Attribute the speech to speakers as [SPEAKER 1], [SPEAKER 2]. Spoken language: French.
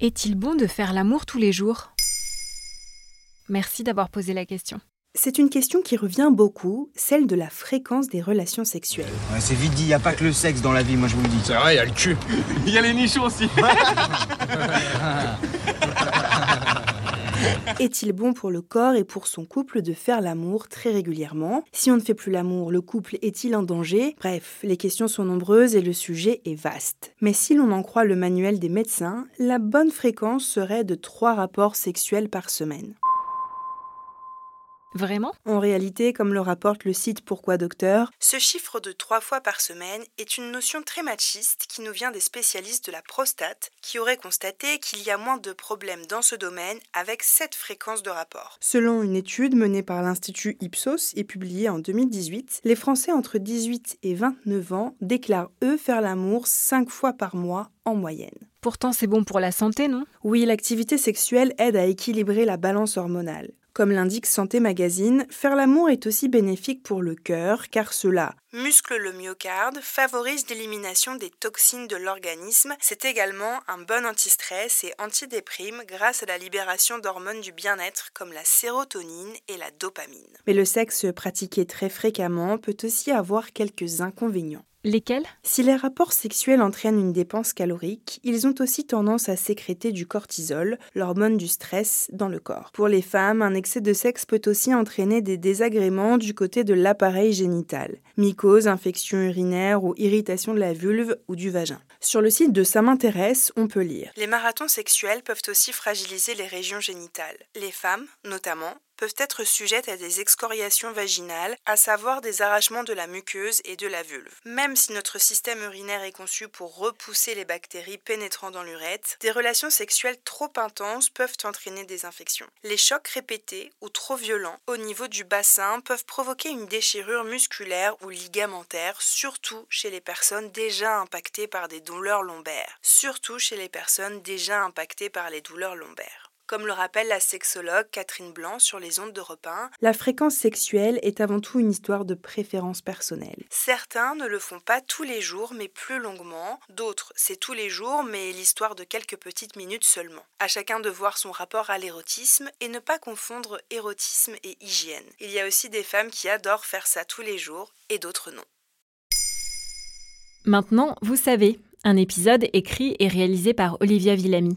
[SPEAKER 1] Est-il bon de faire l'amour tous les jours? Merci d'avoir posé la question.
[SPEAKER 2] C'est une question qui revient beaucoup, celle de la fréquence des relations sexuelles.
[SPEAKER 3] Ouais, c'est vite dit, y a pas que le sexe dans la vie, moi je vous le dis.
[SPEAKER 4] C'est vrai, il y a le cul. Il y a les nichons aussi.
[SPEAKER 2] Est-il bon pour le corps et pour son couple de faire l'amour très régulièrement? Si on ne fait plus l'amour, le couple est-il en danger? Bref, les questions sont nombreuses et le sujet est vaste. Mais si l'on en croit le manuel des médecins, la bonne fréquence serait de 3 rapports sexuels par semaine.
[SPEAKER 1] Vraiment?
[SPEAKER 2] En réalité, comme le rapporte le site Pourquoi Docteur, ce chiffre de trois fois par semaine est une notion très machiste qui nous vient des spécialistes de la prostate qui auraient constaté qu'il y a moins de problèmes dans ce domaine avec cette fréquence de rapport. Selon une étude menée par l'Institut Ipsos et publiée en 2018, les Français entre 18 et 29 ans déclarent eux faire l'amour cinq fois par mois en moyenne.
[SPEAKER 1] Pourtant, c'est bon pour la santé, non?
[SPEAKER 2] Oui, l'activité sexuelle aide à équilibrer la balance hormonale. Comme l'indique Santé Magazine, faire l'amour est aussi bénéfique pour le cœur car cela muscle le myocarde, favorise l'élimination des toxines de l'organisme. C'est également un bon antistress et antidéprime grâce à la libération d'hormones du bien-être comme la sérotonine et la dopamine. Mais le sexe pratiqué très fréquemment peut aussi avoir quelques inconvénients.
[SPEAKER 1] Lesquels?
[SPEAKER 2] Si les rapports sexuels entraînent une dépense calorique, ils ont aussi tendance à sécréter du cortisol, l'hormone du stress, dans le corps. Pour les femmes, un excès de sexe peut aussi entraîner des désagréments du côté de l'appareil génital, mycose, infection urinaire ou irritation de la vulve ou du vagin. Sur le site de Ça m'intéresse, on peut lire Les marathons sexuels peuvent aussi fragiliser les régions génitales. Les femmes, notamment, peuvent être sujettes à des excoriations vaginales, à savoir des arrachements de la muqueuse et de la vulve. Même si notre système urinaire est conçu pour repousser les bactéries pénétrant dans l'urètre, des relations sexuelles trop intenses peuvent entraîner des infections. Les chocs répétés ou trop violents au niveau du bassin peuvent provoquer une déchirure musculaire ou ligamentaire, surtout chez les personnes déjà impactées par des douleurs lombaires. Surtout chez les personnes déjà impactées par les douleurs lombaires. Comme le rappelle la sexologue Catherine Blanc sur les ondes de 1, la fréquence sexuelle est avant tout une histoire de préférence personnelle. Certains ne le font pas tous les jours mais plus longuement, d'autres c'est tous les jours mais l'histoire de quelques petites minutes seulement. À chacun de voir son rapport à l'érotisme et ne pas confondre érotisme et hygiène. Il y a aussi des femmes qui adorent faire ça tous les jours et d'autres non.
[SPEAKER 1] Maintenant, vous savez, un épisode écrit et réalisé par Olivia Villamy.